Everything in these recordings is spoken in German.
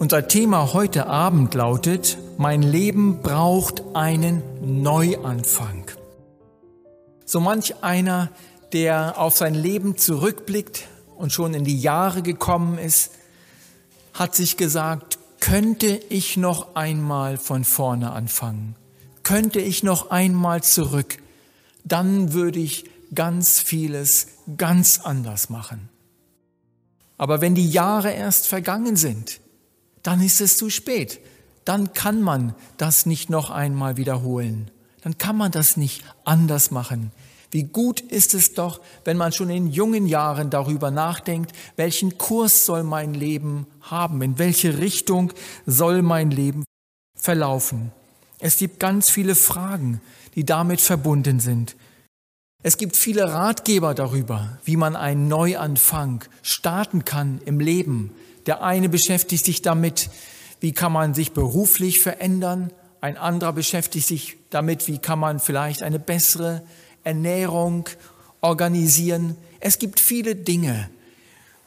Unser Thema heute Abend lautet, mein Leben braucht einen Neuanfang. So manch einer, der auf sein Leben zurückblickt und schon in die Jahre gekommen ist, hat sich gesagt, könnte ich noch einmal von vorne anfangen? Könnte ich noch einmal zurück? Dann würde ich ganz vieles ganz anders machen. Aber wenn die Jahre erst vergangen sind, dann ist es zu spät. Dann kann man das nicht noch einmal wiederholen. Dann kann man das nicht anders machen. Wie gut ist es doch, wenn man schon in jungen Jahren darüber nachdenkt, welchen Kurs soll mein Leben haben, in welche Richtung soll mein Leben verlaufen. Es gibt ganz viele Fragen, die damit verbunden sind. Es gibt viele Ratgeber darüber, wie man einen Neuanfang starten kann im Leben, der eine beschäftigt sich damit, wie kann man sich beruflich verändern. Ein anderer beschäftigt sich damit, wie kann man vielleicht eine bessere Ernährung organisieren. Es gibt viele Dinge,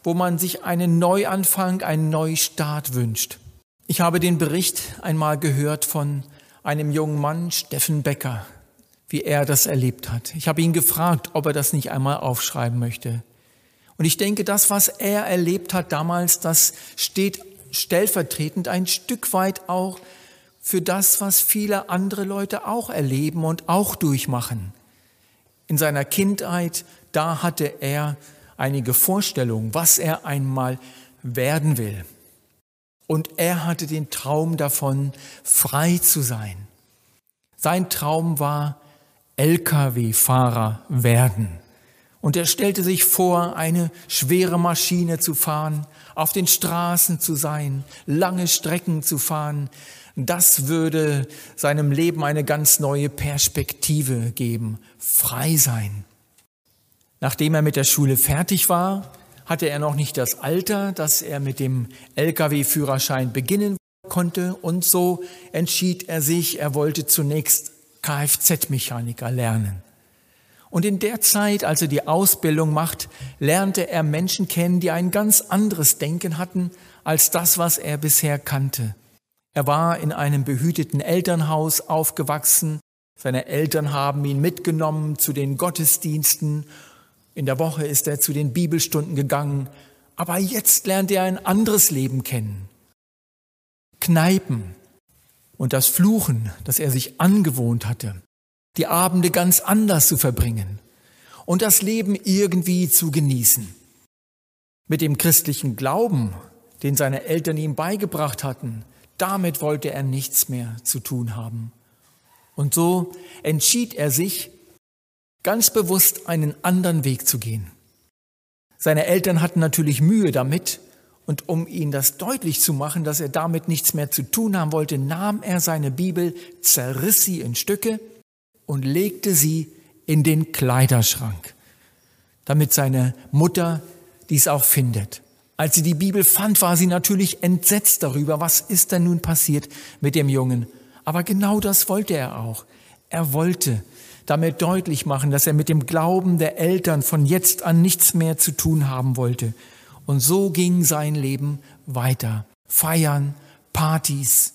wo man sich einen Neuanfang, einen Neustart wünscht. Ich habe den Bericht einmal gehört von einem jungen Mann, Steffen Becker, wie er das erlebt hat. Ich habe ihn gefragt, ob er das nicht einmal aufschreiben möchte. Und ich denke, das, was er erlebt hat damals, das steht stellvertretend ein Stück weit auch für das, was viele andere Leute auch erleben und auch durchmachen. In seiner Kindheit, da hatte er einige Vorstellungen, was er einmal werden will. Und er hatte den Traum davon, frei zu sein. Sein Traum war, Lkw-Fahrer werden. Und er stellte sich vor, eine schwere Maschine zu fahren, auf den Straßen zu sein, lange Strecken zu fahren. Das würde seinem Leben eine ganz neue Perspektive geben, frei sein. Nachdem er mit der Schule fertig war, hatte er noch nicht das Alter, dass er mit dem Lkw-Führerschein beginnen konnte und so entschied er sich, er wollte zunächst Kfz-Mechaniker lernen. Und in der Zeit, als er die Ausbildung macht, lernte er Menschen kennen, die ein ganz anderes Denken hatten als das, was er bisher kannte. Er war in einem behüteten Elternhaus aufgewachsen. Seine Eltern haben ihn mitgenommen zu den Gottesdiensten. In der Woche ist er zu den Bibelstunden gegangen. Aber jetzt lernt er ein anderes Leben kennen. Kneipen und das Fluchen, das er sich angewohnt hatte die Abende ganz anders zu verbringen und das Leben irgendwie zu genießen. Mit dem christlichen Glauben, den seine Eltern ihm beigebracht hatten, damit wollte er nichts mehr zu tun haben. Und so entschied er sich, ganz bewusst einen anderen Weg zu gehen. Seine Eltern hatten natürlich Mühe damit, und um ihn das deutlich zu machen, dass er damit nichts mehr zu tun haben wollte, nahm er seine Bibel, zerriss sie in Stücke und legte sie in den Kleiderschrank, damit seine Mutter dies auch findet. Als sie die Bibel fand, war sie natürlich entsetzt darüber, was ist denn nun passiert mit dem Jungen. Aber genau das wollte er auch. Er wollte damit deutlich machen, dass er mit dem Glauben der Eltern von jetzt an nichts mehr zu tun haben wollte. Und so ging sein Leben weiter. Feiern, Partys,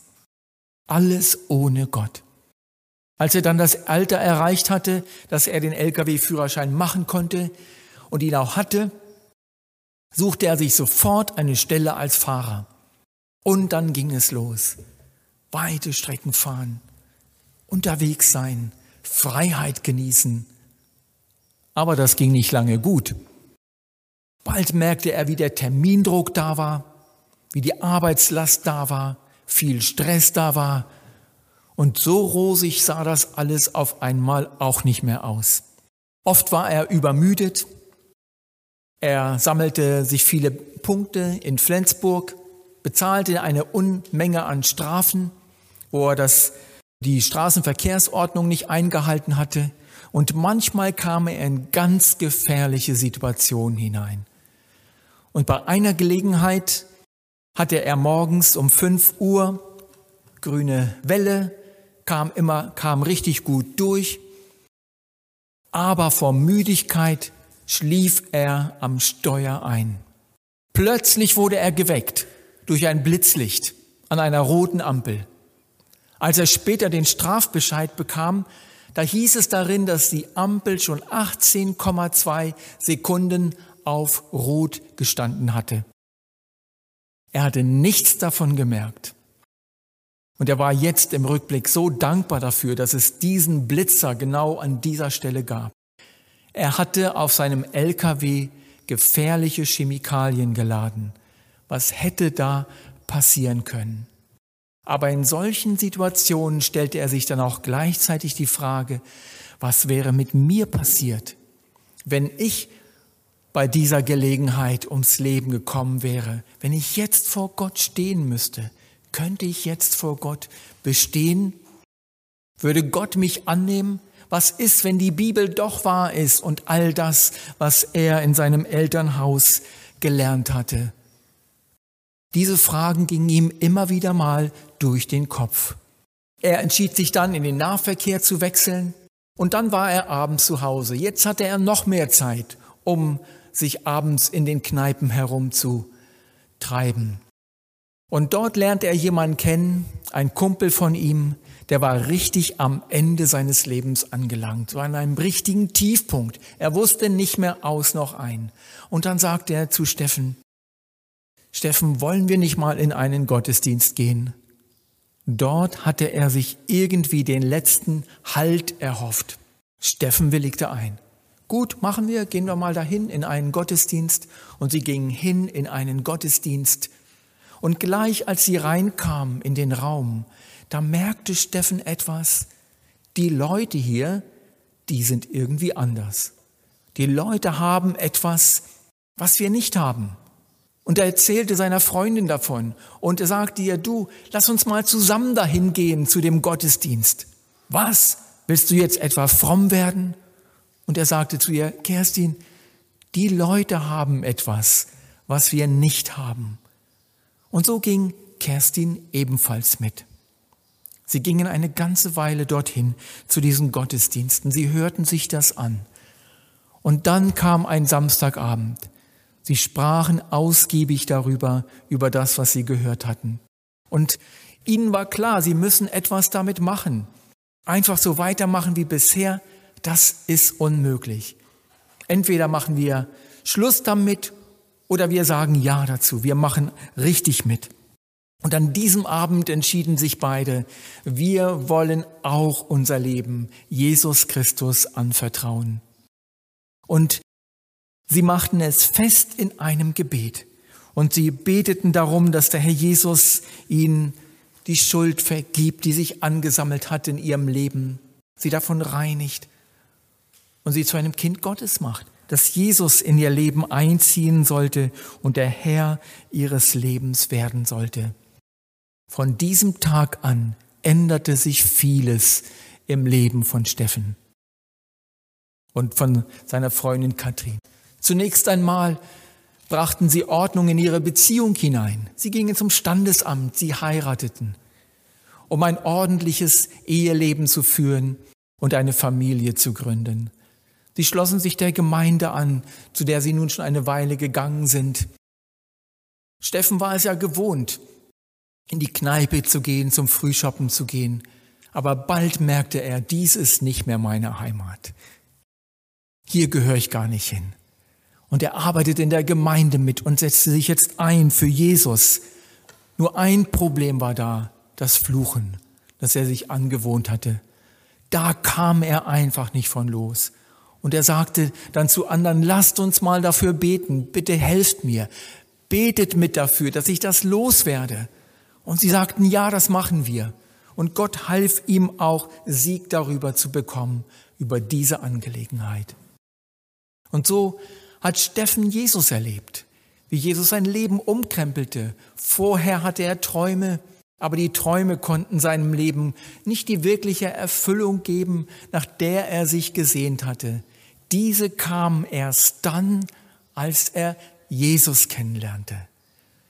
alles ohne Gott. Als er dann das Alter erreicht hatte, dass er den Lkw-Führerschein machen konnte und ihn auch hatte, suchte er sich sofort eine Stelle als Fahrer. Und dann ging es los. Weite Strecken fahren, unterwegs sein, Freiheit genießen. Aber das ging nicht lange gut. Bald merkte er, wie der Termindruck da war, wie die Arbeitslast da war, viel Stress da war und so rosig sah das alles auf einmal auch nicht mehr aus. Oft war er übermüdet. Er sammelte sich viele Punkte in Flensburg, bezahlte eine Unmenge an Strafen, wo er das, die Straßenverkehrsordnung nicht eingehalten hatte. Und manchmal kam er in ganz gefährliche Situationen hinein. Und bei einer Gelegenheit hatte er morgens um fünf Uhr grüne Welle, kam immer, kam richtig gut durch, aber vor Müdigkeit schlief er am Steuer ein. Plötzlich wurde er geweckt durch ein Blitzlicht an einer roten Ampel. Als er später den Strafbescheid bekam, da hieß es darin, dass die Ampel schon 18,2 Sekunden auf Rot gestanden hatte. Er hatte nichts davon gemerkt. Und er war jetzt im Rückblick so dankbar dafür, dass es diesen Blitzer genau an dieser Stelle gab. Er hatte auf seinem LKW gefährliche Chemikalien geladen. Was hätte da passieren können? Aber in solchen Situationen stellte er sich dann auch gleichzeitig die Frage, was wäre mit mir passiert, wenn ich bei dieser Gelegenheit ums Leben gekommen wäre, wenn ich jetzt vor Gott stehen müsste, könnte ich jetzt vor Gott bestehen? Würde Gott mich annehmen? Was ist, wenn die Bibel doch wahr ist und all das, was er in seinem Elternhaus gelernt hatte? Diese Fragen gingen ihm immer wieder mal durch den Kopf. Er entschied sich dann, in den Nahverkehr zu wechseln und dann war er abends zu Hause. Jetzt hatte er noch mehr Zeit, um sich abends in den Kneipen herumzutreiben. Und dort lernte er jemanden kennen, ein Kumpel von ihm, der war richtig am Ende seines Lebens angelangt, war an einem richtigen Tiefpunkt. Er wusste nicht mehr aus noch ein. Und dann sagte er zu Steffen, Steffen, wollen wir nicht mal in einen Gottesdienst gehen? Dort hatte er sich irgendwie den letzten Halt erhofft. Steffen willigte ein. Gut, machen wir, gehen wir mal dahin in einen Gottesdienst. Und sie gingen hin in einen Gottesdienst und gleich als sie reinkam in den Raum, da merkte Steffen etwas, die Leute hier, die sind irgendwie anders. Die Leute haben etwas, was wir nicht haben. Und er erzählte seiner Freundin davon und er sagte ihr, du, lass uns mal zusammen dahin gehen zu dem Gottesdienst. Was? Willst du jetzt etwa fromm werden? Und er sagte zu ihr, Kerstin, die Leute haben etwas, was wir nicht haben. Und so ging Kerstin ebenfalls mit. Sie gingen eine ganze Weile dorthin zu diesen Gottesdiensten. Sie hörten sich das an. Und dann kam ein Samstagabend. Sie sprachen ausgiebig darüber, über das, was sie gehört hatten. Und ihnen war klar, sie müssen etwas damit machen. Einfach so weitermachen wie bisher, das ist unmöglich. Entweder machen wir Schluss damit oder wir sagen Ja dazu, wir machen richtig mit. Und an diesem Abend entschieden sich beide, wir wollen auch unser Leben Jesus Christus anvertrauen. Und sie machten es fest in einem Gebet. Und sie beteten darum, dass der Herr Jesus ihnen die Schuld vergibt, die sich angesammelt hat in ihrem Leben, sie davon reinigt und sie zu einem Kind Gottes macht dass Jesus in ihr Leben einziehen sollte und der Herr ihres Lebens werden sollte. Von diesem Tag an änderte sich vieles im Leben von Steffen und von seiner Freundin Katrin. Zunächst einmal brachten sie Ordnung in ihre Beziehung hinein. Sie gingen zum Standesamt, sie heirateten, um ein ordentliches Eheleben zu führen und eine Familie zu gründen. Sie schlossen sich der Gemeinde an, zu der sie nun schon eine Weile gegangen sind. Steffen war es ja gewohnt, in die Kneipe zu gehen, zum Frühshoppen zu gehen. Aber bald merkte er, dies ist nicht mehr meine Heimat. Hier gehöre ich gar nicht hin. Und er arbeitet in der Gemeinde mit und setzte sich jetzt ein für Jesus. Nur ein Problem war da, das Fluchen, das er sich angewohnt hatte. Da kam er einfach nicht von los. Und er sagte dann zu anderen, lasst uns mal dafür beten, bitte helft mir, betet mit dafür, dass ich das loswerde. Und sie sagten, ja, das machen wir. Und Gott half ihm auch, Sieg darüber zu bekommen, über diese Angelegenheit. Und so hat Steffen Jesus erlebt, wie Jesus sein Leben umkrempelte. Vorher hatte er Träume, aber die Träume konnten seinem Leben nicht die wirkliche Erfüllung geben, nach der er sich gesehnt hatte. Diese kam erst dann, als er Jesus kennenlernte.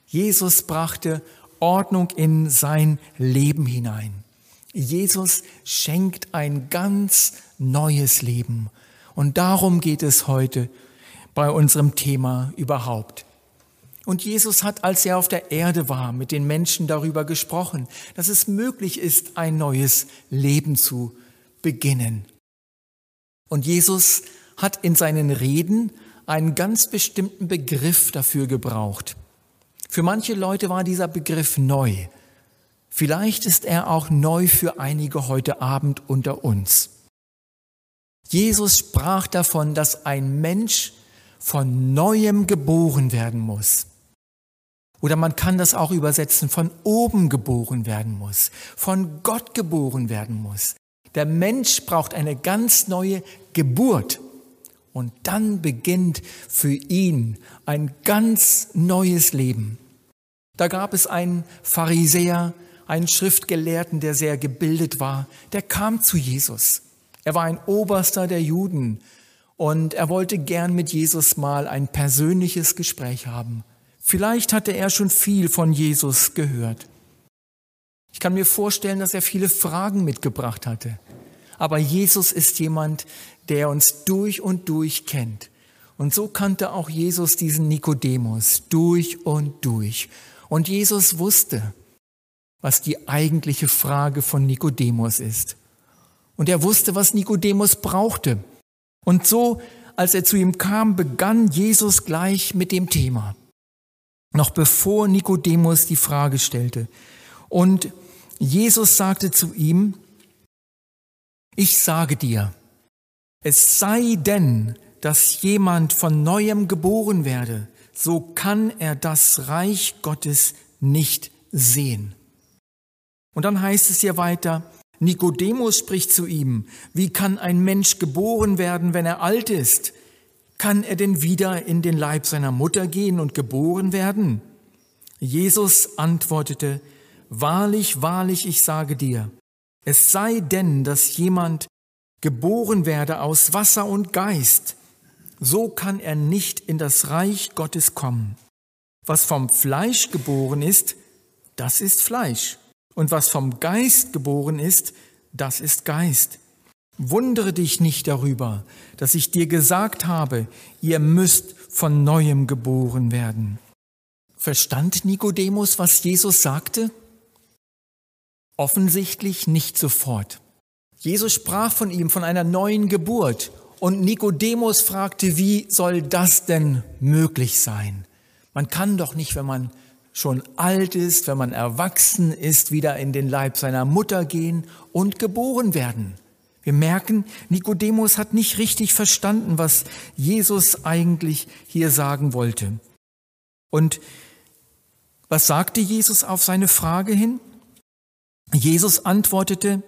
Jesus brachte Ordnung in sein Leben hinein. Jesus schenkt ein ganz neues Leben. Und darum geht es heute bei unserem Thema überhaupt. Und Jesus hat, als er auf der Erde war, mit den Menschen darüber gesprochen, dass es möglich ist, ein neues Leben zu beginnen. Und Jesus hat in seinen Reden einen ganz bestimmten Begriff dafür gebraucht. Für manche Leute war dieser Begriff neu. Vielleicht ist er auch neu für einige heute Abend unter uns. Jesus sprach davon, dass ein Mensch von neuem geboren werden muss. Oder man kann das auch übersetzen, von oben geboren werden muss, von Gott geboren werden muss. Der Mensch braucht eine ganz neue Geburt. Und dann beginnt für ihn ein ganz neues Leben. Da gab es einen Pharisäer, einen Schriftgelehrten, der sehr gebildet war, der kam zu Jesus. Er war ein Oberster der Juden und er wollte gern mit Jesus mal ein persönliches Gespräch haben. Vielleicht hatte er schon viel von Jesus gehört. Ich kann mir vorstellen, dass er viele Fragen mitgebracht hatte. Aber Jesus ist jemand, der uns durch und durch kennt. Und so kannte auch Jesus diesen Nikodemus durch und durch. Und Jesus wusste, was die eigentliche Frage von Nikodemus ist. Und er wusste, was Nikodemus brauchte. Und so, als er zu ihm kam, begann Jesus gleich mit dem Thema noch bevor Nikodemus die Frage stellte. Und Jesus sagte zu ihm, ich sage dir, es sei denn, dass jemand von neuem geboren werde, so kann er das Reich Gottes nicht sehen. Und dann heißt es hier weiter, Nikodemus spricht zu ihm, wie kann ein Mensch geboren werden, wenn er alt ist? Kann er denn wieder in den Leib seiner Mutter gehen und geboren werden? Jesus antwortete, Wahrlich, wahrlich, ich sage dir, es sei denn, dass jemand geboren werde aus Wasser und Geist, so kann er nicht in das Reich Gottes kommen. Was vom Fleisch geboren ist, das ist Fleisch. Und was vom Geist geboren ist, das ist Geist. Wundere dich nicht darüber, dass ich dir gesagt habe, ihr müsst von neuem geboren werden. Verstand Nikodemus, was Jesus sagte? Offensichtlich nicht sofort. Jesus sprach von ihm, von einer neuen Geburt. Und Nikodemus fragte, wie soll das denn möglich sein? Man kann doch nicht, wenn man schon alt ist, wenn man erwachsen ist, wieder in den Leib seiner Mutter gehen und geboren werden. Wir merken, Nikodemus hat nicht richtig verstanden, was Jesus eigentlich hier sagen wollte. Und was sagte Jesus auf seine Frage hin? Jesus antwortete,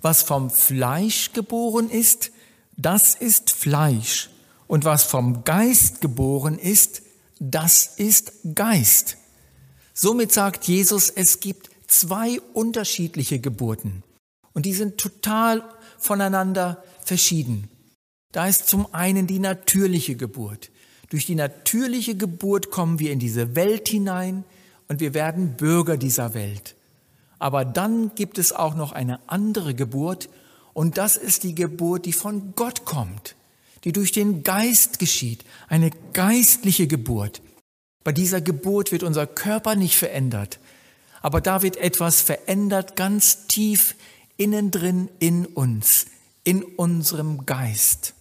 was vom Fleisch geboren ist, das ist Fleisch. Und was vom Geist geboren ist, das ist Geist. Somit sagt Jesus, es gibt zwei unterschiedliche Geburten. Und die sind total voneinander verschieden. Da ist zum einen die natürliche Geburt. Durch die natürliche Geburt kommen wir in diese Welt hinein und wir werden Bürger dieser Welt. Aber dann gibt es auch noch eine andere Geburt und das ist die Geburt, die von Gott kommt, die durch den Geist geschieht, eine geistliche Geburt. Bei dieser Geburt wird unser Körper nicht verändert, aber da wird etwas verändert ganz tief innen drin in uns, in unserem Geist.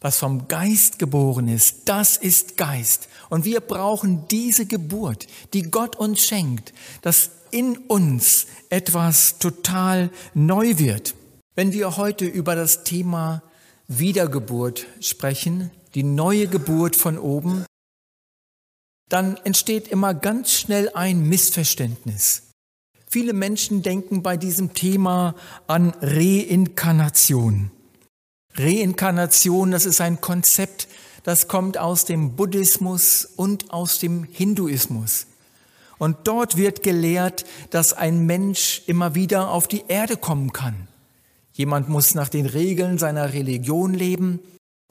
Was vom Geist geboren ist, das ist Geist. Und wir brauchen diese Geburt, die Gott uns schenkt, dass in uns etwas total neu wird. Wenn wir heute über das Thema Wiedergeburt sprechen, die neue Geburt von oben, dann entsteht immer ganz schnell ein Missverständnis. Viele Menschen denken bei diesem Thema an Reinkarnation. Reinkarnation, das ist ein Konzept, das kommt aus dem Buddhismus und aus dem Hinduismus. Und dort wird gelehrt, dass ein Mensch immer wieder auf die Erde kommen kann. Jemand muss nach den Regeln seiner Religion leben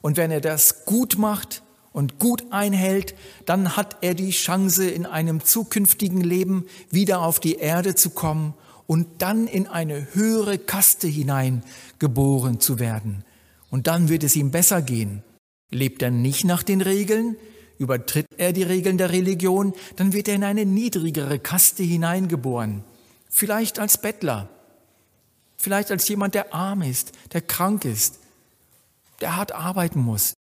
und wenn er das gut macht, und gut einhält, dann hat er die Chance, in einem zukünftigen Leben wieder auf die Erde zu kommen und dann in eine höhere Kaste hinein geboren zu werden. Und dann wird es ihm besser gehen. Lebt er nicht nach den Regeln, Übertritt er die Regeln der Religion, dann wird er in eine niedrigere Kaste hineingeboren. Vielleicht als Bettler, vielleicht als jemand, der arm ist, der krank ist, der hart arbeiten muss.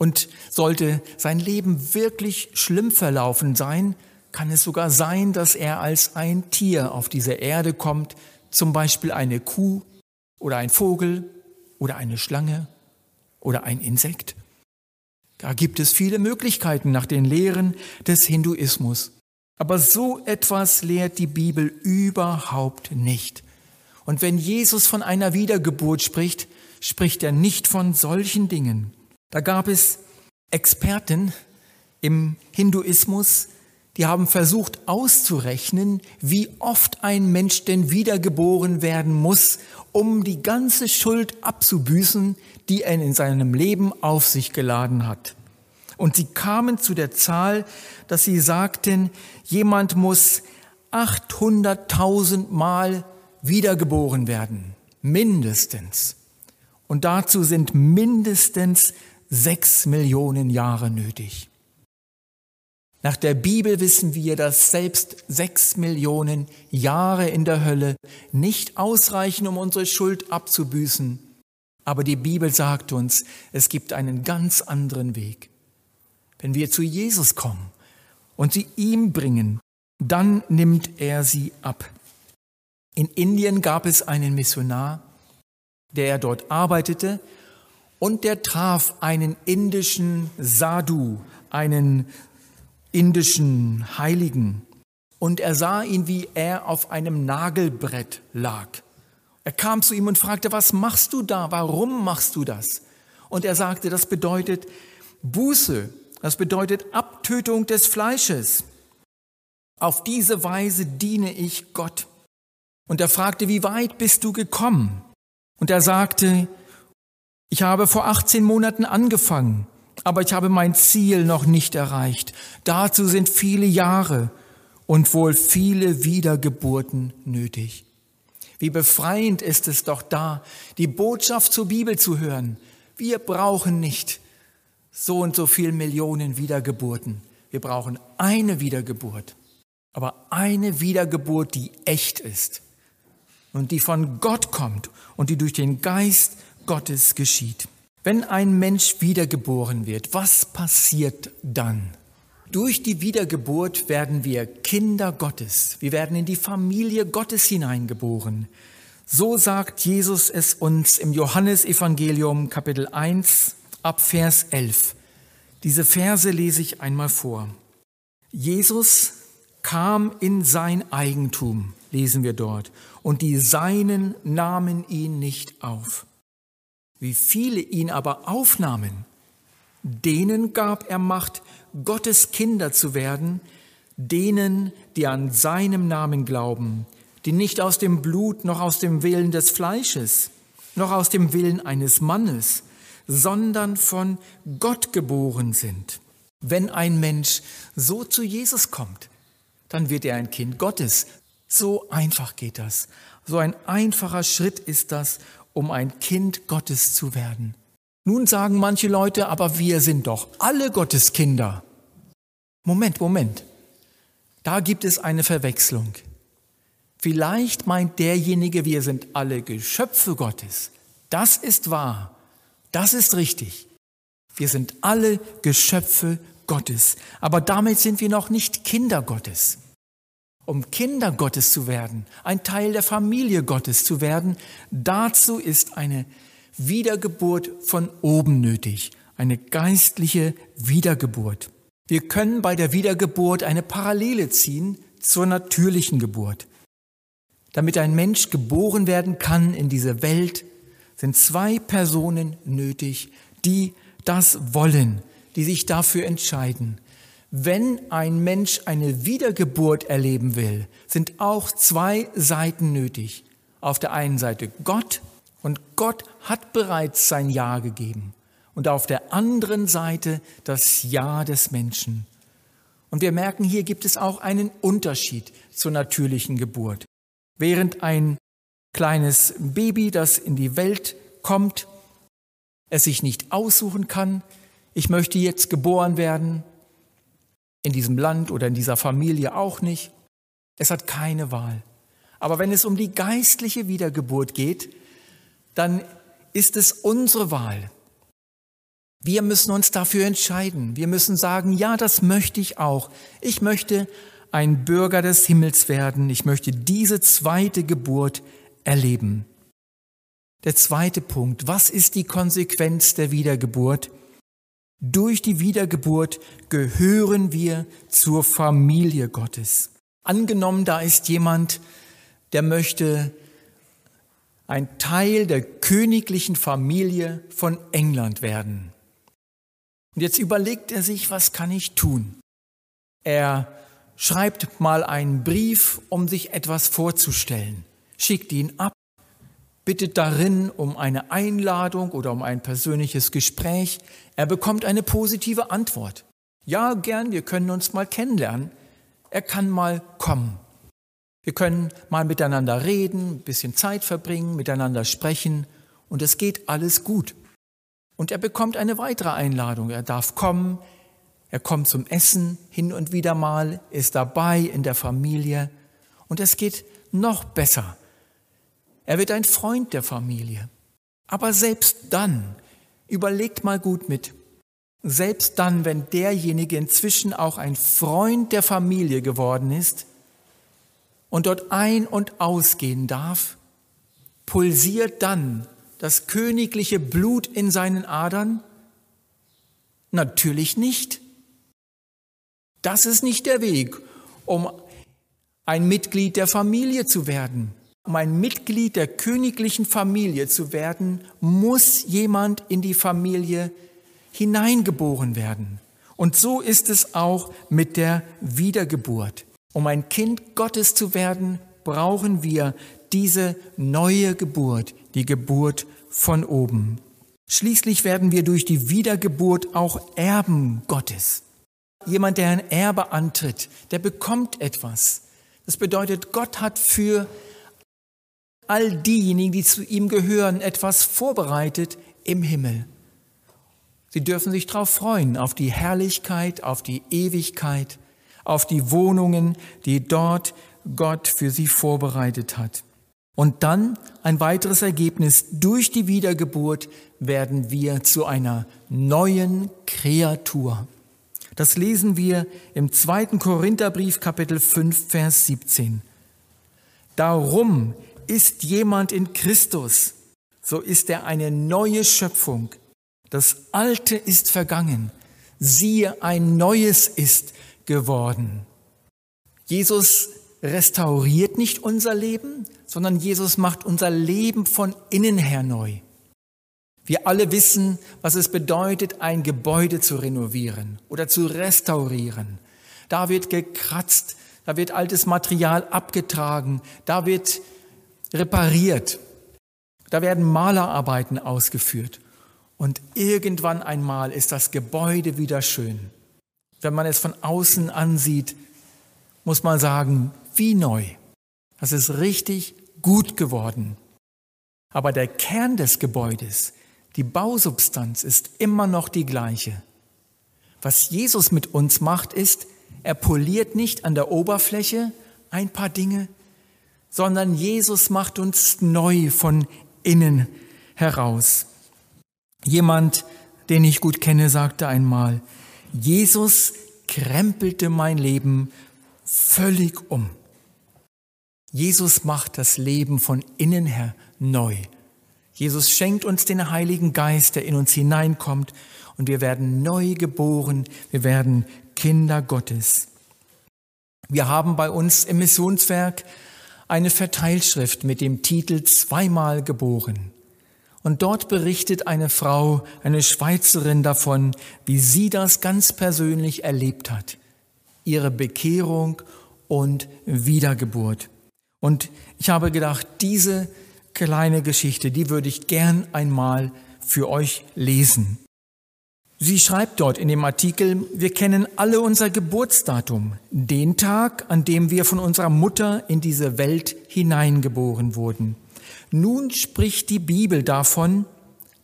Und sollte sein Leben wirklich schlimm verlaufen sein, kann es sogar sein, dass er als ein Tier auf diese Erde kommt, zum Beispiel eine Kuh oder ein Vogel oder eine Schlange oder ein Insekt. Da gibt es viele Möglichkeiten nach den Lehren des Hinduismus. Aber so etwas lehrt die Bibel überhaupt nicht. Und wenn Jesus von einer Wiedergeburt spricht, spricht er nicht von solchen Dingen. Da gab es Experten im Hinduismus, die haben versucht auszurechnen, wie oft ein Mensch denn wiedergeboren werden muss, um die ganze Schuld abzubüßen, die er in seinem Leben auf sich geladen hat. Und sie kamen zu der Zahl, dass sie sagten, jemand muss 800.000 Mal wiedergeboren werden, mindestens. Und dazu sind mindestens sechs Millionen Jahre nötig. Nach der Bibel wissen wir, dass selbst sechs Millionen Jahre in der Hölle nicht ausreichen, um unsere Schuld abzubüßen. Aber die Bibel sagt uns, es gibt einen ganz anderen Weg. Wenn wir zu Jesus kommen und sie ihm bringen, dann nimmt er sie ab. In Indien gab es einen Missionar, der dort arbeitete und der traf einen indischen Sadhu, einen indischen Heiligen. Und er sah ihn, wie er auf einem Nagelbrett lag. Er kam zu ihm und fragte, was machst du da? Warum machst du das? Und er sagte, das bedeutet Buße. Das bedeutet Abtötung des Fleisches. Auf diese Weise diene ich Gott. Und er fragte, wie weit bist du gekommen? Und er sagte, ich habe vor 18 Monaten angefangen aber ich habe mein Ziel noch nicht erreicht. Dazu sind viele Jahre und wohl viele Wiedergeburten nötig. Wie befreiend ist es doch da, die Botschaft zur Bibel zu hören. Wir brauchen nicht so und so viel Millionen Wiedergeburten. Wir brauchen eine Wiedergeburt, aber eine Wiedergeburt, die echt ist und die von Gott kommt und die durch den Geist Gottes geschieht. Wenn ein Mensch wiedergeboren wird, was passiert dann? Durch die Wiedergeburt werden wir Kinder Gottes. Wir werden in die Familie Gottes hineingeboren. So sagt Jesus es uns im Johannesevangelium Kapitel 1 ab Vers 11. Diese Verse lese ich einmal vor. Jesus kam in sein Eigentum, lesen wir dort, und die Seinen nahmen ihn nicht auf. Wie viele ihn aber aufnahmen, denen gab er Macht, Gottes Kinder zu werden, denen, die an seinem Namen glauben, die nicht aus dem Blut noch aus dem Willen des Fleisches, noch aus dem Willen eines Mannes, sondern von Gott geboren sind. Wenn ein Mensch so zu Jesus kommt, dann wird er ein Kind Gottes. So einfach geht das. So ein einfacher Schritt ist das um ein Kind Gottes zu werden. Nun sagen manche Leute, aber wir sind doch alle Gottes Kinder. Moment, Moment. Da gibt es eine Verwechslung. Vielleicht meint derjenige, wir sind alle Geschöpfe Gottes. Das ist wahr. Das ist richtig. Wir sind alle Geschöpfe Gottes. Aber damit sind wir noch nicht Kinder Gottes um Kinder Gottes zu werden, ein Teil der Familie Gottes zu werden, dazu ist eine Wiedergeburt von oben nötig, eine geistliche Wiedergeburt. Wir können bei der Wiedergeburt eine Parallele ziehen zur natürlichen Geburt. Damit ein Mensch geboren werden kann in diese Welt, sind zwei Personen nötig, die das wollen, die sich dafür entscheiden. Wenn ein Mensch eine Wiedergeburt erleben will, sind auch zwei Seiten nötig. Auf der einen Seite Gott und Gott hat bereits sein Ja gegeben. Und auf der anderen Seite das Ja des Menschen. Und wir merken, hier gibt es auch einen Unterschied zur natürlichen Geburt. Während ein kleines Baby, das in die Welt kommt, es sich nicht aussuchen kann, ich möchte jetzt geboren werden, in diesem Land oder in dieser Familie auch nicht. Es hat keine Wahl. Aber wenn es um die geistliche Wiedergeburt geht, dann ist es unsere Wahl. Wir müssen uns dafür entscheiden. Wir müssen sagen, ja, das möchte ich auch. Ich möchte ein Bürger des Himmels werden. Ich möchte diese zweite Geburt erleben. Der zweite Punkt, was ist die Konsequenz der Wiedergeburt? Durch die Wiedergeburt gehören wir zur Familie Gottes. Angenommen, da ist jemand, der möchte ein Teil der königlichen Familie von England werden. Und jetzt überlegt er sich, was kann ich tun? Er schreibt mal einen Brief, um sich etwas vorzustellen, schickt ihn ab bittet darin um eine Einladung oder um ein persönliches Gespräch. Er bekommt eine positive Antwort. Ja, gern, wir können uns mal kennenlernen. Er kann mal kommen. Wir können mal miteinander reden, ein bisschen Zeit verbringen, miteinander sprechen und es geht alles gut. Und er bekommt eine weitere Einladung. Er darf kommen, er kommt zum Essen hin und wieder mal, ist dabei in der Familie und es geht noch besser. Er wird ein Freund der Familie. Aber selbst dann, überlegt mal gut mit, selbst dann, wenn derjenige inzwischen auch ein Freund der Familie geworden ist und dort ein- und ausgehen darf, pulsiert dann das königliche Blut in seinen Adern? Natürlich nicht. Das ist nicht der Weg, um ein Mitglied der Familie zu werden. Um ein Mitglied der königlichen Familie zu werden, muss jemand in die Familie hineingeboren werden. Und so ist es auch mit der Wiedergeburt. Um ein Kind Gottes zu werden, brauchen wir diese neue Geburt, die Geburt von oben. Schließlich werden wir durch die Wiedergeburt auch Erben Gottes. Jemand, der ein Erbe antritt, der bekommt etwas. Das bedeutet, Gott hat für all diejenigen, die zu ihm gehören, etwas vorbereitet im Himmel. Sie dürfen sich darauf freuen, auf die Herrlichkeit, auf die Ewigkeit, auf die Wohnungen, die dort Gott für sie vorbereitet hat. Und dann ein weiteres Ergebnis. Durch die Wiedergeburt werden wir zu einer neuen Kreatur. Das lesen wir im zweiten Korintherbrief Kapitel 5, Vers 17. Darum ist jemand in Christus, so ist er eine neue Schöpfung. Das Alte ist vergangen. Siehe, ein Neues ist geworden. Jesus restauriert nicht unser Leben, sondern Jesus macht unser Leben von innen her neu. Wir alle wissen, was es bedeutet, ein Gebäude zu renovieren oder zu restaurieren. Da wird gekratzt, da wird altes Material abgetragen, da wird repariert. Da werden Malerarbeiten ausgeführt. Und irgendwann einmal ist das Gebäude wieder schön. Wenn man es von außen ansieht, muss man sagen, wie neu. Das ist richtig gut geworden. Aber der Kern des Gebäudes, die Bausubstanz ist immer noch die gleiche. Was Jesus mit uns macht, ist, er poliert nicht an der Oberfläche ein paar Dinge, sondern Jesus macht uns neu von innen heraus. Jemand, den ich gut kenne, sagte einmal, Jesus krempelte mein Leben völlig um. Jesus macht das Leben von innen her neu. Jesus schenkt uns den Heiligen Geist, der in uns hineinkommt, und wir werden neu geboren, wir werden Kinder Gottes. Wir haben bei uns im Missionswerk eine Verteilschrift mit dem Titel Zweimal geboren. Und dort berichtet eine Frau, eine Schweizerin davon, wie sie das ganz persönlich erlebt hat. Ihre Bekehrung und Wiedergeburt. Und ich habe gedacht, diese kleine Geschichte, die würde ich gern einmal für euch lesen. Sie schreibt dort in dem Artikel, wir kennen alle unser Geburtsdatum, den Tag, an dem wir von unserer Mutter in diese Welt hineingeboren wurden. Nun spricht die Bibel davon,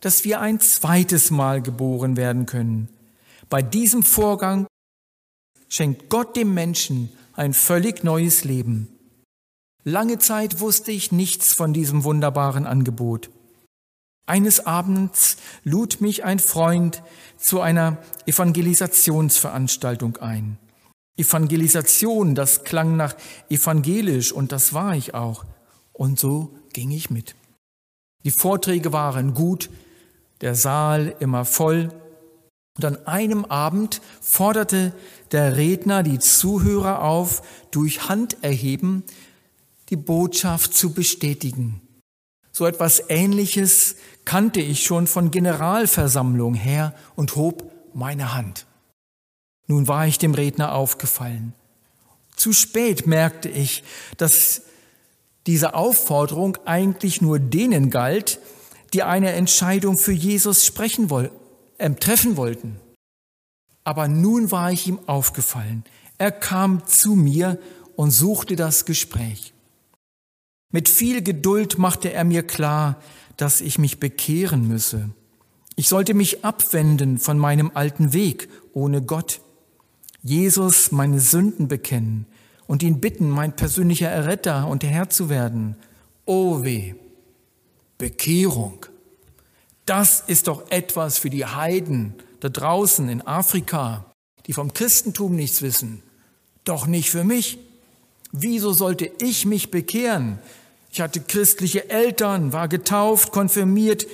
dass wir ein zweites Mal geboren werden können. Bei diesem Vorgang schenkt Gott dem Menschen ein völlig neues Leben. Lange Zeit wusste ich nichts von diesem wunderbaren Angebot. Eines Abends lud mich ein Freund zu einer Evangelisationsveranstaltung ein. Evangelisation, das klang nach evangelisch und das war ich auch. Und so ging ich mit. Die Vorträge waren gut, der Saal immer voll. Und an einem Abend forderte der Redner die Zuhörer auf, durch Handerheben die Botschaft zu bestätigen. So etwas Ähnliches kannte ich schon von Generalversammlung her und hob meine Hand. Nun war ich dem Redner aufgefallen. Zu spät merkte ich, dass diese Aufforderung eigentlich nur denen galt, die eine Entscheidung für Jesus sprechen wollten, äh, treffen wollten. Aber nun war ich ihm aufgefallen. Er kam zu mir und suchte das Gespräch. Mit viel Geduld machte er mir klar, dass ich mich bekehren müsse. Ich sollte mich abwenden von meinem alten Weg ohne Gott. Jesus meine Sünden bekennen und ihn bitten, mein persönlicher Erretter und Herr zu werden. Oh weh, Bekehrung. Das ist doch etwas für die Heiden da draußen in Afrika, die vom Christentum nichts wissen. Doch nicht für mich. Wieso sollte ich mich bekehren? Ich hatte christliche Eltern, war getauft, konfirmiert,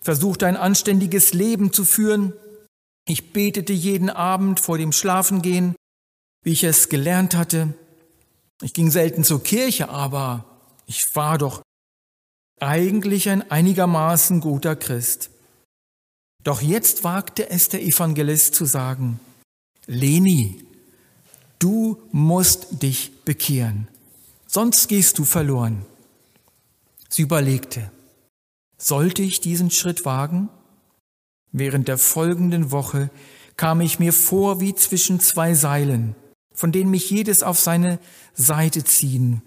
versuchte ein anständiges Leben zu führen. Ich betete jeden Abend vor dem Schlafengehen, wie ich es gelernt hatte. Ich ging selten zur Kirche, aber ich war doch eigentlich ein einigermaßen guter Christ. Doch jetzt wagte es der Evangelist zu sagen, Leni, du musst dich bekehren, sonst gehst du verloren. Sie überlegte, sollte ich diesen Schritt wagen? Während der folgenden Woche kam ich mir vor wie zwischen zwei Seilen, von denen mich jedes auf seine Seite ziehen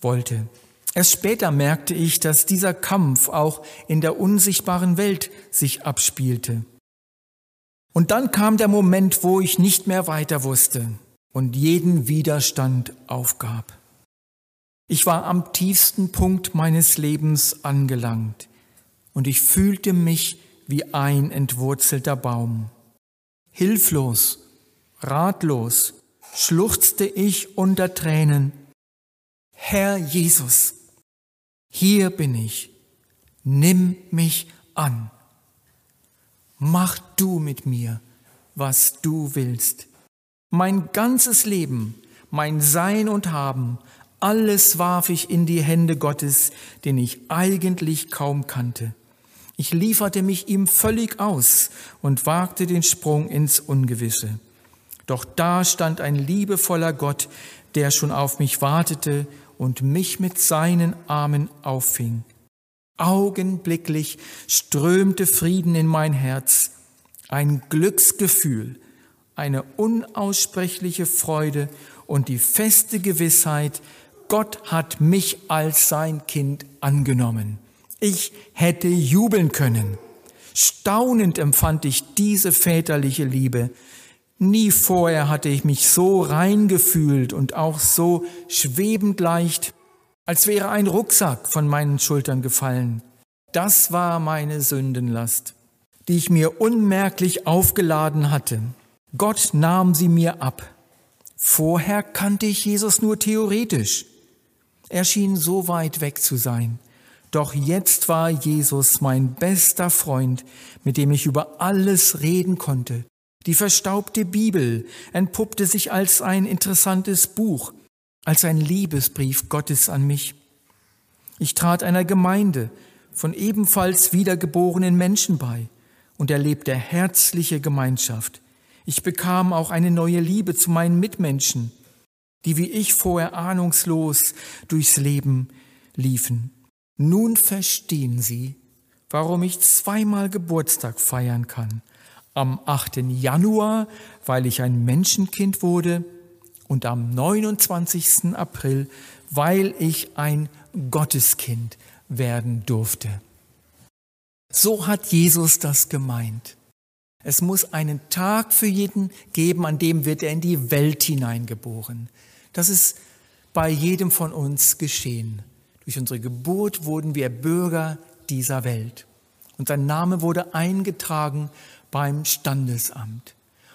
wollte. Erst später merkte ich, dass dieser Kampf auch in der unsichtbaren Welt sich abspielte. Und dann kam der Moment, wo ich nicht mehr weiter wusste und jeden Widerstand aufgab. Ich war am tiefsten Punkt meines Lebens angelangt und ich fühlte mich wie ein entwurzelter Baum. Hilflos, ratlos schluchzte ich unter Tränen. Herr Jesus, hier bin ich, nimm mich an. Mach du mit mir, was du willst. Mein ganzes Leben, mein Sein und Haben, alles warf ich in die Hände Gottes, den ich eigentlich kaum kannte. Ich lieferte mich ihm völlig aus und wagte den Sprung ins Ungewisse. Doch da stand ein liebevoller Gott, der schon auf mich wartete und mich mit seinen Armen auffing. Augenblicklich strömte Frieden in mein Herz, ein Glücksgefühl, eine unaussprechliche Freude und die feste Gewissheit, Gott hat mich als sein Kind angenommen. Ich hätte jubeln können. Staunend empfand ich diese väterliche Liebe. Nie vorher hatte ich mich so rein gefühlt und auch so schwebend leicht, als wäre ein Rucksack von meinen Schultern gefallen. Das war meine Sündenlast, die ich mir unmerklich aufgeladen hatte. Gott nahm sie mir ab. Vorher kannte ich Jesus nur theoretisch. Er schien so weit weg zu sein. Doch jetzt war Jesus mein bester Freund, mit dem ich über alles reden konnte. Die verstaubte Bibel entpuppte sich als ein interessantes Buch, als ein Liebesbrief Gottes an mich. Ich trat einer Gemeinde von ebenfalls wiedergeborenen Menschen bei und erlebte herzliche Gemeinschaft. Ich bekam auch eine neue Liebe zu meinen Mitmenschen die wie ich vorher ahnungslos durchs Leben liefen. Nun verstehen sie, warum ich zweimal Geburtstag feiern kann. Am 8. Januar, weil ich ein Menschenkind wurde, und am 29. April, weil ich ein Gotteskind werden durfte. So hat Jesus das gemeint. Es muss einen Tag für jeden geben, an dem wird er in die Welt hineingeboren. Das ist bei jedem von uns geschehen. Durch unsere Geburt wurden wir Bürger dieser Welt. Und sein Name wurde eingetragen beim Standesamt.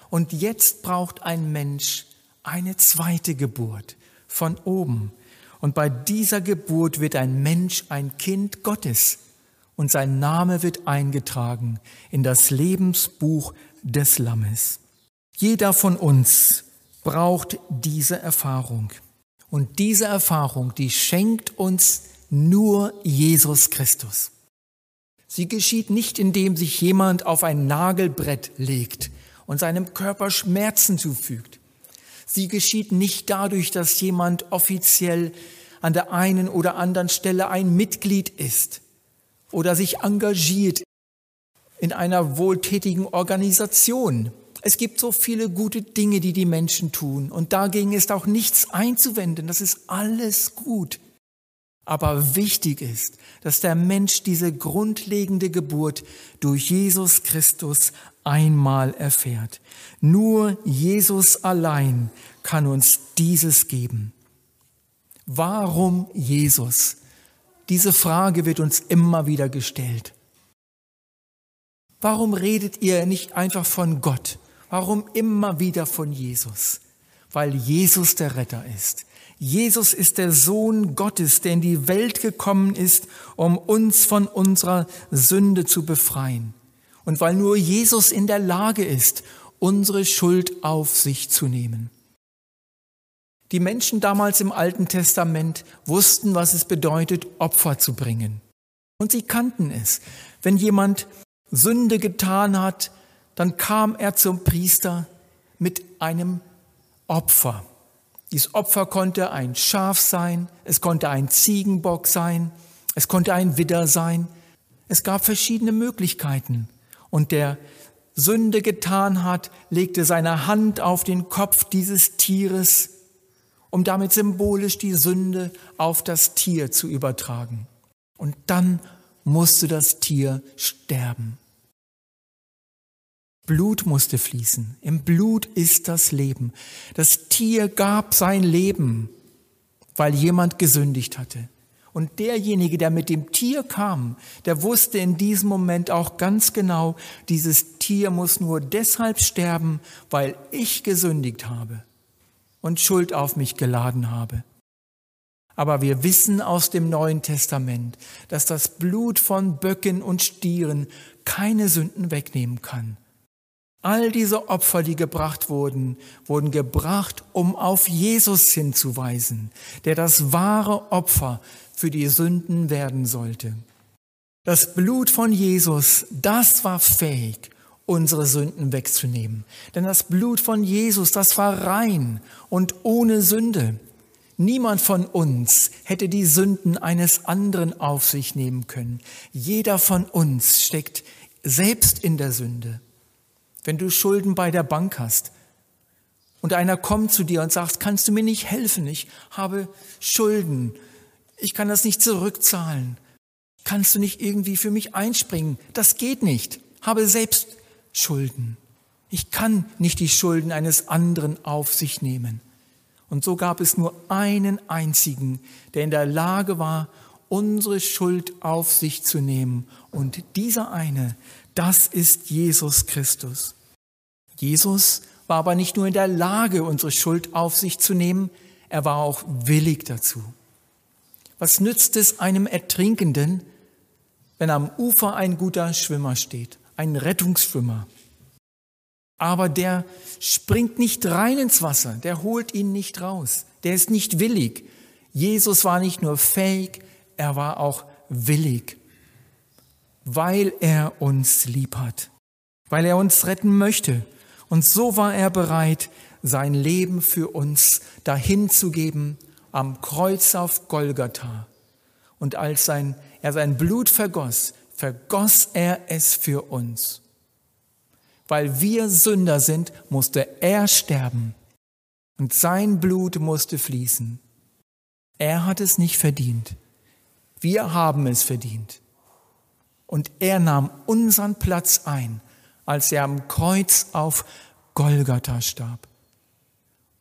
Und jetzt braucht ein Mensch eine zweite Geburt von oben. Und bei dieser Geburt wird ein Mensch ein Kind Gottes und sein Name wird eingetragen in das Lebensbuch des Lammes. Jeder von uns braucht diese Erfahrung. Und diese Erfahrung, die schenkt uns nur Jesus Christus. Sie geschieht nicht, indem sich jemand auf ein Nagelbrett legt und seinem Körper Schmerzen zufügt. Sie geschieht nicht dadurch, dass jemand offiziell an der einen oder anderen Stelle ein Mitglied ist oder sich engagiert in einer wohltätigen Organisation. Es gibt so viele gute Dinge, die die Menschen tun und dagegen ist auch nichts einzuwenden. Das ist alles gut. Aber wichtig ist, dass der Mensch diese grundlegende Geburt durch Jesus Christus einmal erfährt. Nur Jesus allein kann uns dieses geben. Warum Jesus? Diese Frage wird uns immer wieder gestellt. Warum redet ihr nicht einfach von Gott? Warum immer wieder von Jesus? Weil Jesus der Retter ist. Jesus ist der Sohn Gottes, der in die Welt gekommen ist, um uns von unserer Sünde zu befreien. Und weil nur Jesus in der Lage ist, unsere Schuld auf sich zu nehmen. Die Menschen damals im Alten Testament wussten, was es bedeutet, Opfer zu bringen. Und sie kannten es. Wenn jemand Sünde getan hat, dann kam er zum Priester mit einem Opfer. Dieses Opfer konnte ein Schaf sein, es konnte ein Ziegenbock sein, es konnte ein Widder sein. Es gab verschiedene Möglichkeiten. Und der Sünde getan hat, legte seine Hand auf den Kopf dieses Tieres, um damit symbolisch die Sünde auf das Tier zu übertragen. Und dann musste das Tier sterben. Blut musste fließen. Im Blut ist das Leben. Das Tier gab sein Leben, weil jemand gesündigt hatte. Und derjenige, der mit dem Tier kam, der wusste in diesem Moment auch ganz genau, dieses Tier muss nur deshalb sterben, weil ich gesündigt habe und Schuld auf mich geladen habe. Aber wir wissen aus dem Neuen Testament, dass das Blut von Böcken und Stieren keine Sünden wegnehmen kann. All diese Opfer, die gebracht wurden, wurden gebracht, um auf Jesus hinzuweisen, der das wahre Opfer für die Sünden werden sollte. Das Blut von Jesus, das war fähig, unsere Sünden wegzunehmen. Denn das Blut von Jesus, das war rein und ohne Sünde. Niemand von uns hätte die Sünden eines anderen auf sich nehmen können. Jeder von uns steckt selbst in der Sünde. Wenn du Schulden bei der Bank hast und einer kommt zu dir und sagt, kannst du mir nicht helfen? Ich habe Schulden. Ich kann das nicht zurückzahlen. Kannst du nicht irgendwie für mich einspringen? Das geht nicht. Habe selbst Schulden. Ich kann nicht die Schulden eines anderen auf sich nehmen. Und so gab es nur einen einzigen, der in der Lage war, unsere Schuld auf sich zu nehmen. Und dieser eine, das ist Jesus Christus. Jesus war aber nicht nur in der Lage, unsere Schuld auf sich zu nehmen, er war auch willig dazu. Was nützt es einem Ertrinkenden, wenn am Ufer ein guter Schwimmer steht, ein Rettungsschwimmer? Aber der springt nicht rein ins Wasser, der holt ihn nicht raus, der ist nicht willig. Jesus war nicht nur fähig, er war auch willig weil er uns lieb hat, weil er uns retten möchte. Und so war er bereit, sein Leben für uns dahin zu geben am Kreuz auf Golgatha. Und als sein, er sein Blut vergoss, vergoss er es für uns. Weil wir Sünder sind, musste er sterben und sein Blut musste fließen. Er hat es nicht verdient. Wir haben es verdient. Und er nahm unseren Platz ein als er am Kreuz auf Golgatha starb.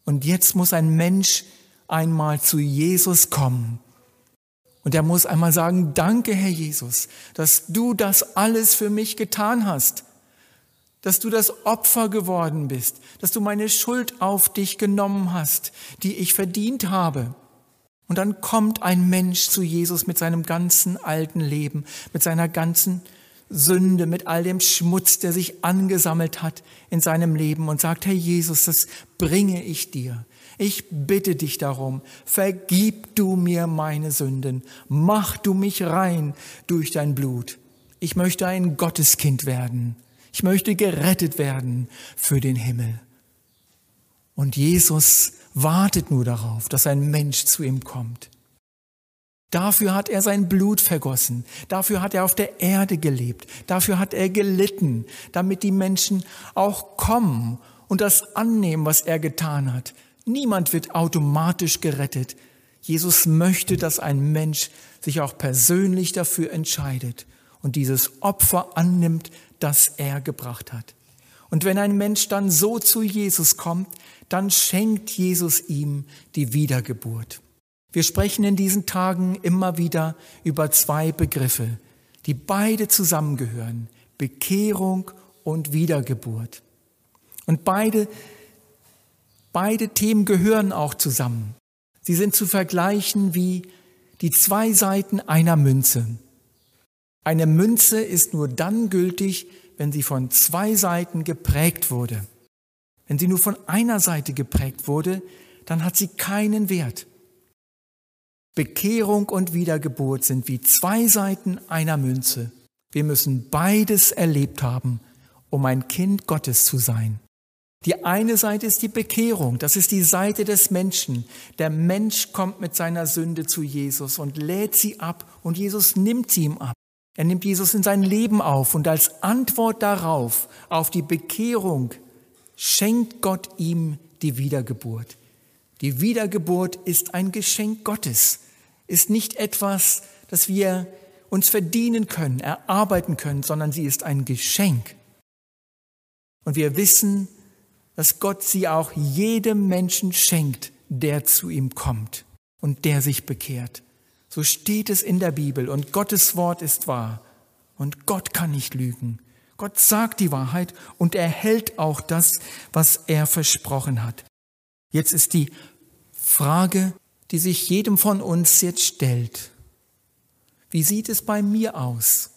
Und jetzt muss ein Mensch einmal zu Jesus kommen. Und er muss einmal sagen, danke Herr Jesus, dass du das alles für mich getan hast, dass du das Opfer geworden bist, dass du meine Schuld auf dich genommen hast, die ich verdient habe. Und dann kommt ein Mensch zu Jesus mit seinem ganzen alten Leben, mit seiner ganzen Sünde, mit all dem Schmutz, der sich angesammelt hat in seinem Leben und sagt, Herr Jesus, das bringe ich dir. Ich bitte dich darum, vergib du mir meine Sünden, mach du mich rein durch dein Blut. Ich möchte ein Gotteskind werden. Ich möchte gerettet werden für den Himmel. Und Jesus wartet nur darauf, dass ein Mensch zu ihm kommt. Dafür hat er sein Blut vergossen. Dafür hat er auf der Erde gelebt. Dafür hat er gelitten, damit die Menschen auch kommen und das annehmen, was er getan hat. Niemand wird automatisch gerettet. Jesus möchte, dass ein Mensch sich auch persönlich dafür entscheidet und dieses Opfer annimmt, das er gebracht hat. Und wenn ein Mensch dann so zu Jesus kommt, dann schenkt Jesus ihm die Wiedergeburt. Wir sprechen in diesen Tagen immer wieder über zwei Begriffe, die beide zusammengehören, Bekehrung und Wiedergeburt. Und beide, beide Themen gehören auch zusammen. Sie sind zu vergleichen wie die zwei Seiten einer Münze. Eine Münze ist nur dann gültig, wenn sie von zwei Seiten geprägt wurde. Wenn sie nur von einer Seite geprägt wurde, dann hat sie keinen Wert. Bekehrung und Wiedergeburt sind wie zwei Seiten einer Münze. Wir müssen beides erlebt haben, um ein Kind Gottes zu sein. Die eine Seite ist die Bekehrung, das ist die Seite des Menschen. Der Mensch kommt mit seiner Sünde zu Jesus und lädt sie ab und Jesus nimmt sie ihm ab. Er nimmt Jesus in sein Leben auf und als Antwort darauf, auf die Bekehrung, schenkt Gott ihm die Wiedergeburt. Die Wiedergeburt ist ein Geschenk Gottes ist nicht etwas, das wir uns verdienen können, erarbeiten können, sondern sie ist ein Geschenk. Und wir wissen, dass Gott sie auch jedem Menschen schenkt, der zu ihm kommt und der sich bekehrt. So steht es in der Bibel und Gottes Wort ist wahr und Gott kann nicht lügen. Gott sagt die Wahrheit und er hält auch das, was er versprochen hat. Jetzt ist die Frage, die sich jedem von uns jetzt stellt. Wie sieht es bei mir aus?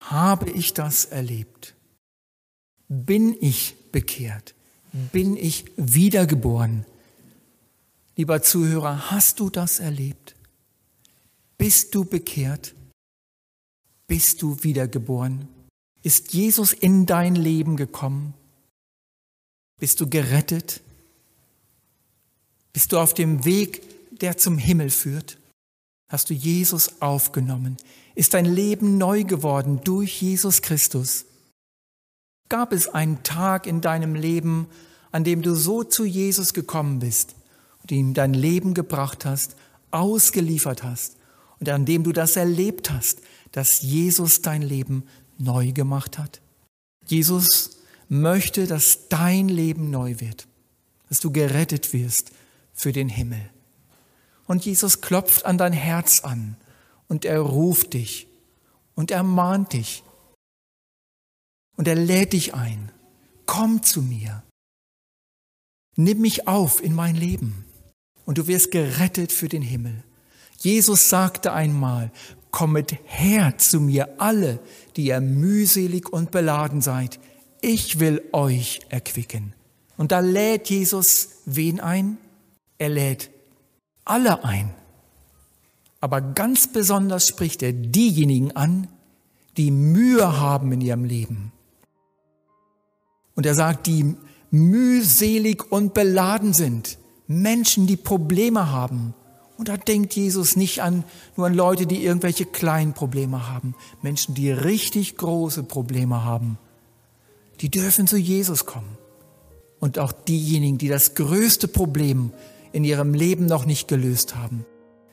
Habe ich das erlebt? Bin ich bekehrt? Bin ich wiedergeboren? Lieber Zuhörer, hast du das erlebt? Bist du bekehrt? Bist du wiedergeboren? Ist Jesus in dein Leben gekommen? Bist du gerettet? Bist du auf dem Weg, der zum Himmel führt? Hast du Jesus aufgenommen? Ist dein Leben neu geworden durch Jesus Christus? Gab es einen Tag in deinem Leben, an dem du so zu Jesus gekommen bist und ihm dein Leben gebracht hast, ausgeliefert hast und an dem du das erlebt hast, dass Jesus dein Leben neu gemacht hat? Jesus möchte, dass dein Leben neu wird, dass du gerettet wirst für den Himmel. Und Jesus klopft an dein Herz an und er ruft dich und er mahnt dich und er lädt dich ein. Komm zu mir. Nimm mich auf in mein Leben und du wirst gerettet für den Himmel. Jesus sagte einmal, kommet her zu mir alle, die ihr mühselig und beladen seid. Ich will euch erquicken. Und da lädt Jesus wen ein? Er lädt alle ein. Aber ganz besonders spricht er diejenigen an, die Mühe haben in ihrem Leben. Und er sagt, die mühselig und beladen sind. Menschen, die Probleme haben. Und da denkt Jesus nicht an, nur an Leute, die irgendwelche kleinen Probleme haben. Menschen, die richtig große Probleme haben. Die dürfen zu Jesus kommen. Und auch diejenigen, die das größte Problem in ihrem Leben noch nicht gelöst haben.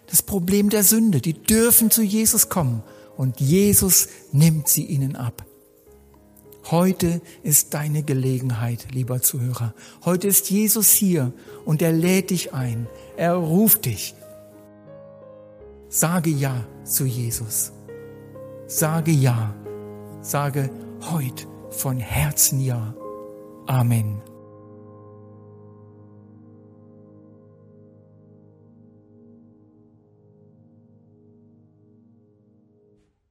Das Problem der Sünde, die dürfen zu Jesus kommen und Jesus nimmt sie ihnen ab. Heute ist deine Gelegenheit, lieber Zuhörer. Heute ist Jesus hier und er lädt dich ein. Er ruft dich. Sage Ja zu Jesus. Sage Ja. Sage heute von Herzen Ja. Amen.